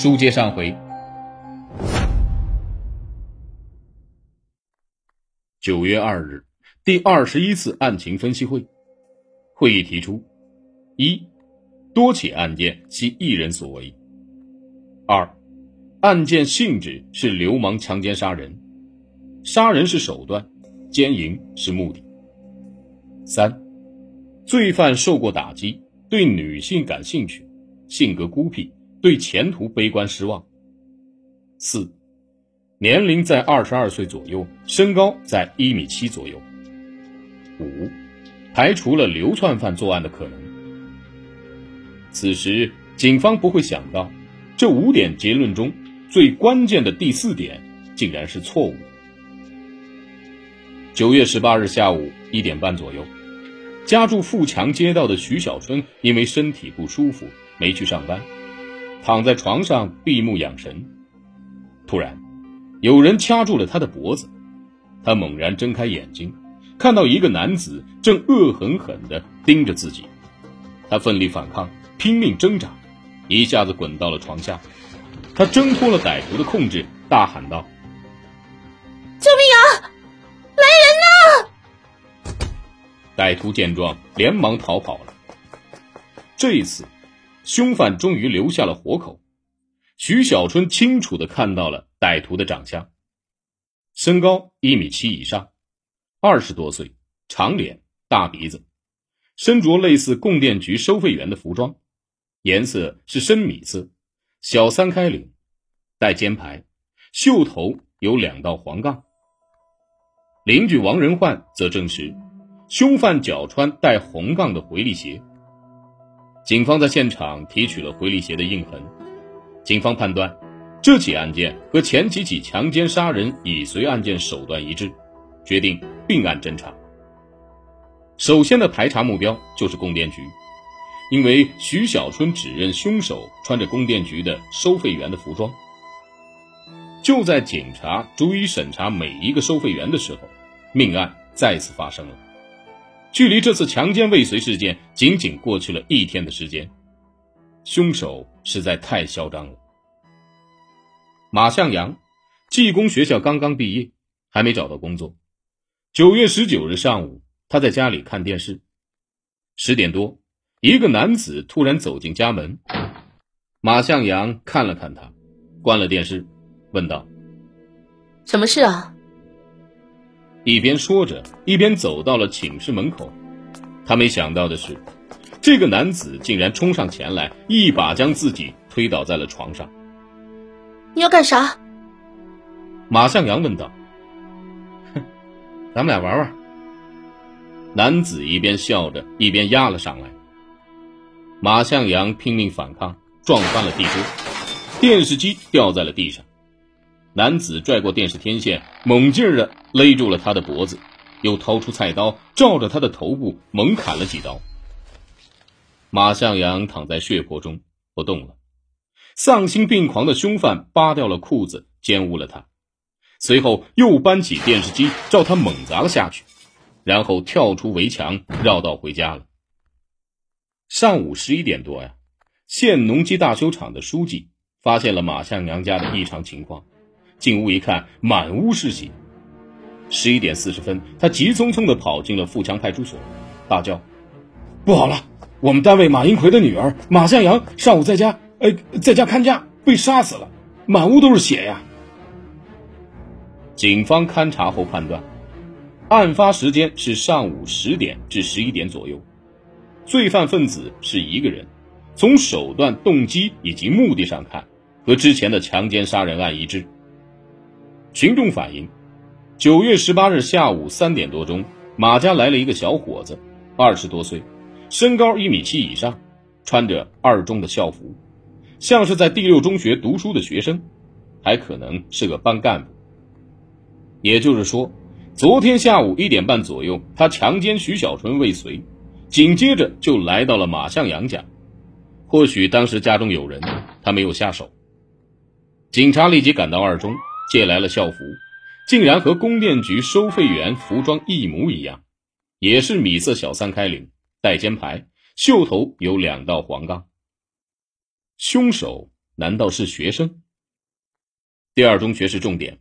书接上回。九月二日，第二十一次案情分析会，会议提出：一、多起案件系一人所为；二、案件性质是流氓强奸杀人，杀人是手段，奸淫是目的；三、罪犯受过打击，对女性感兴趣，性格孤僻，对前途悲观失望；四。年龄在二十二岁左右，身高在一米七左右。五，排除了流窜犯作案的可能。此时，警方不会想到，这五点结论中最关键的第四点竟然是错误的。九月十八日下午一点半左右，家住富强街道的徐小春因为身体不舒服没去上班，躺在床上闭目养神，突然。有人掐住了他的脖子，他猛然睁开眼睛，看到一个男子正恶狠狠地盯着自己。他奋力反抗，拼命挣扎，一下子滚到了床下。他挣脱了歹徒的控制，大喊道：“救命啊！来人呐！”歹徒见状，连忙逃跑了。这一次，凶犯终于留下了活口。徐小春清楚的看到了。歹徒的长相，身高一米七以上，二十多岁，长脸大鼻子，身着类似供电局收费员的服装，颜色是深米色，小三开领，带肩牌，袖头有两道黄杠。邻居王仁焕则证实，凶犯脚穿带红杠的回力鞋。警方在现场提取了回力鞋的印痕，警方判断。这起案件和前几起强奸杀人已遂案件手段一致，决定并案侦查。首先的排查目标就是供电局，因为徐小春指认凶手穿着供电局的收费员的服装。就在警察逐一审查每一个收费员的时候，命案再次发生了。距离这次强奸未遂事件仅仅过去了一天的时间，凶手实在太嚣张了。马向阳，技工学校刚刚毕业，还没找到工作。九月十九日上午，他在家里看电视。十点多，一个男子突然走进家门。马向阳看了看他，关了电视，问道：“什么事啊？”一边说着，一边走到了寝室门口。他没想到的是，这个男子竟然冲上前来，一把将自己推倒在了床上。你要干啥？马向阳问道。哼，咱们俩玩玩。男子一边笑着，一边压了上来。马向阳拼命反抗，撞翻了地桌，电视机掉在了地上。男子拽过电视天线，猛劲儿的勒住了他的脖子，又掏出菜刀，照着他的头部猛砍了几刀。马向阳躺在血泊中不动了。丧心病狂的凶犯扒掉了裤子，奸污了他，随后又搬起电视机照他猛砸了下去，然后跳出围墙，绕道回家了。上午十一点多呀，县农机大修厂的书记发现了马向阳家的异常情况，进屋一看，满屋是血。十一点四十分，他急匆匆地跑进了富强派出所，大叫：“不好了，我们单位马英奎的女儿马向阳上午在家。”哎，在家看家被杀死了，满屋都是血呀！警方勘查后判断，案发时间是上午十点至十一点左右，罪犯分子是一个人，从手段、动机以及目的上看，和之前的强奸杀人案一致。群众反映，九月十八日下午三点多钟，马家来了一个小伙子，二十多岁，身高一米七以上，穿着二中的校服。像是在第六中学读书的学生，还可能是个班干部。也就是说，昨天下午一点半左右，他强奸徐小春未遂，紧接着就来到了马向阳家。或许当时家中有人，他没有下手。警察立即赶到二中，借来了校服，竟然和供电局收费员服装一模一样，也是米色小三开领，带肩牌，袖头有两道黄杠。凶手难道是学生？第二中学是重点，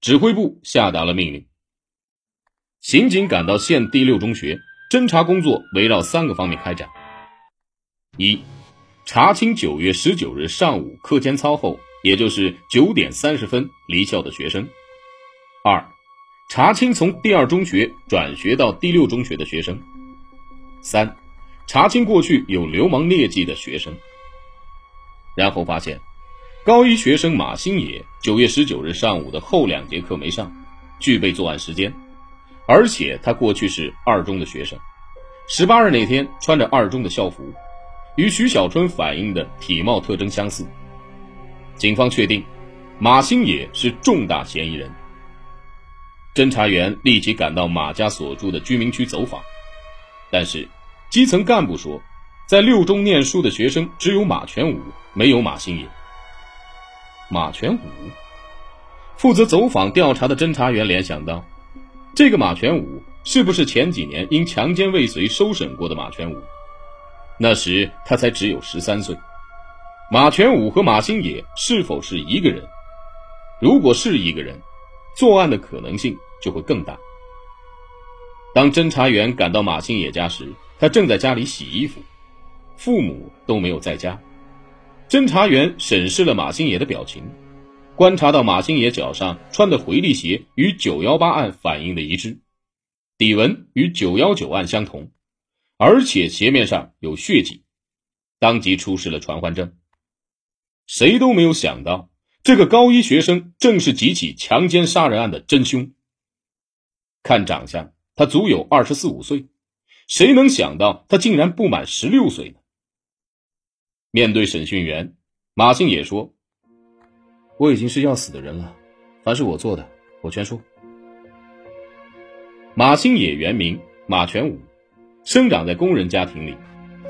指挥部下达了命令。刑警赶到县第六中学，侦查工作围绕三个方面开展：一、查清九月十九日上午课间操后，也就是九点三十分离校的学生；二、查清从第二中学转学到第六中学的学生；三、查清过去有流氓劣迹的学生。然后发现，高一学生马星野九月十九日上午的后两节课没上，具备作案时间，而且他过去是二中的学生，十八日那天穿着二中的校服，与徐小春反映的体貌特征相似。警方确定，马兴野是重大嫌疑人。侦查员立即赶到马家所住的居民区走访，但是基层干部说。在六中念书的学生只有马全武，没有马兴野。马全武，负责走访调查的侦查员联想到，这个马全武是不是前几年因强奸未遂收审过的马全武？那时他才只有十三岁。马全武和马星野是否是一个人？如果是一个人，作案的可能性就会更大。当侦查员赶到马星野家时，他正在家里洗衣服。父母都没有在家，侦查员审视了马星野的表情，观察到马星野脚上穿的回力鞋与九幺八案反映的一致，底纹与九幺九案相同，而且鞋面上有血迹，当即出示了传唤证。谁都没有想到，这个高一学生正是几起强奸杀人案的真凶。看长相，他足有二十四五岁，谁能想到他竟然不满十六岁呢？面对审讯员，马兴野说：“我已经是要死的人了，凡是我做的，我全说。”马星野原名马全武，生长在工人家庭里。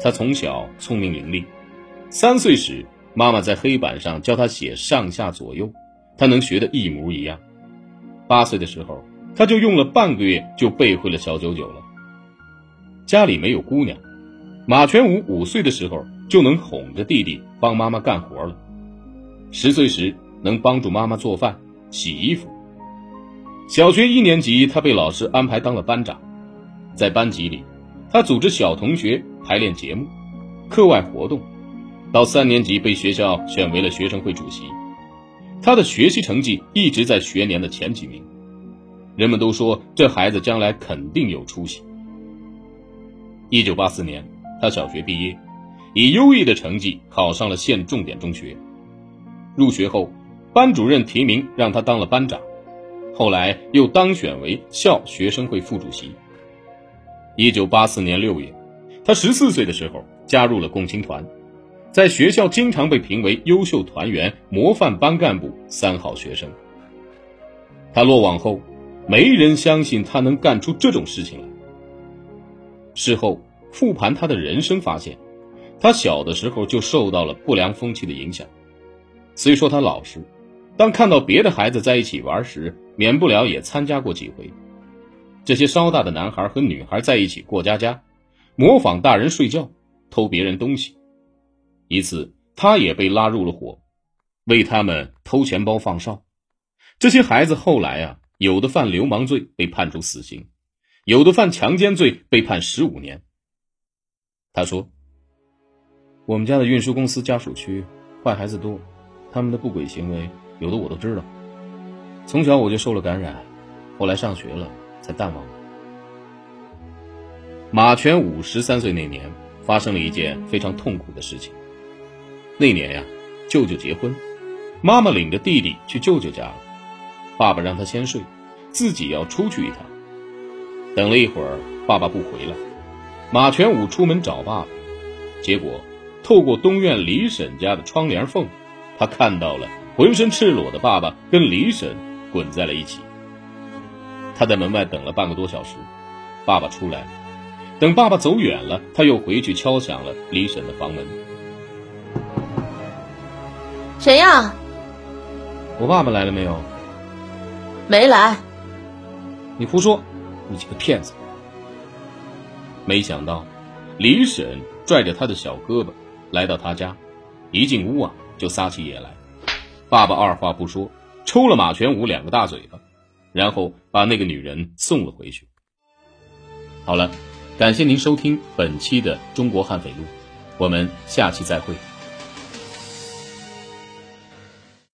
他从小聪明伶俐，三岁时妈妈在黑板上教他写上下左右，他能学得一模一样。八岁的时候，他就用了半个月就背会了小九九了。家里没有姑娘，马全武五岁的时候。就能哄着弟弟帮妈妈干活了。十岁时能帮助妈妈做饭、洗衣服。小学一年级，他被老师安排当了班长，在班级里，他组织小同学排练节目、课外活动。到三年级被学校选为了学生会主席，他的学习成绩一直在学年的前几名。人们都说这孩子将来肯定有出息。一九八四年，他小学毕业。以优异的成绩考上了县重点中学，入学后，班主任提名让他当了班长，后来又当选为校学生会副主席。一九八四年六月，他十四岁的时候加入了共青团，在学校经常被评为优秀团员、模范班干部、三好学生。他落网后，没人相信他能干出这种事情来。事后复盘他的人生，发现。他小的时候就受到了不良风气的影响，虽说他老实，当看到别的孩子在一起玩时，免不了也参加过几回。这些稍大的男孩和女孩在一起过家家，模仿大人睡觉，偷别人东西。一次，他也被拉入了伙，为他们偷钱包放哨。这些孩子后来啊，有的犯流氓罪被判处死刑，有的犯强奸罪被判十五年。他说。我们家的运输公司家属区，坏孩子多，他们的不轨行为有的我都知道。从小我就受了感染，后来上学了才淡忘。马全武十三岁那年，发生了一件非常痛苦的事情。那年呀，舅舅结婚，妈妈领着弟弟去舅舅家了，爸爸让他先睡，自己要出去一趟。等了一会儿，爸爸不回来，马全武出门找爸爸，结果。透过东院李婶家的窗帘缝，他看到了浑身赤裸的爸爸跟李婶滚在了一起。他在门外等了半个多小时，爸爸出来了。等爸爸走远了，他又回去敲响了李婶的房门。谁呀？我爸爸来了没有？没来。你胡说！你这个骗子！没想到，李婶拽着他的小胳膊。来到他家，一进屋啊，就撒起野来。爸爸二话不说，抽了马全武两个大嘴巴，然后把那个女人送了回去。好了，感谢您收听本期的《中国悍匪录》，我们下期再会。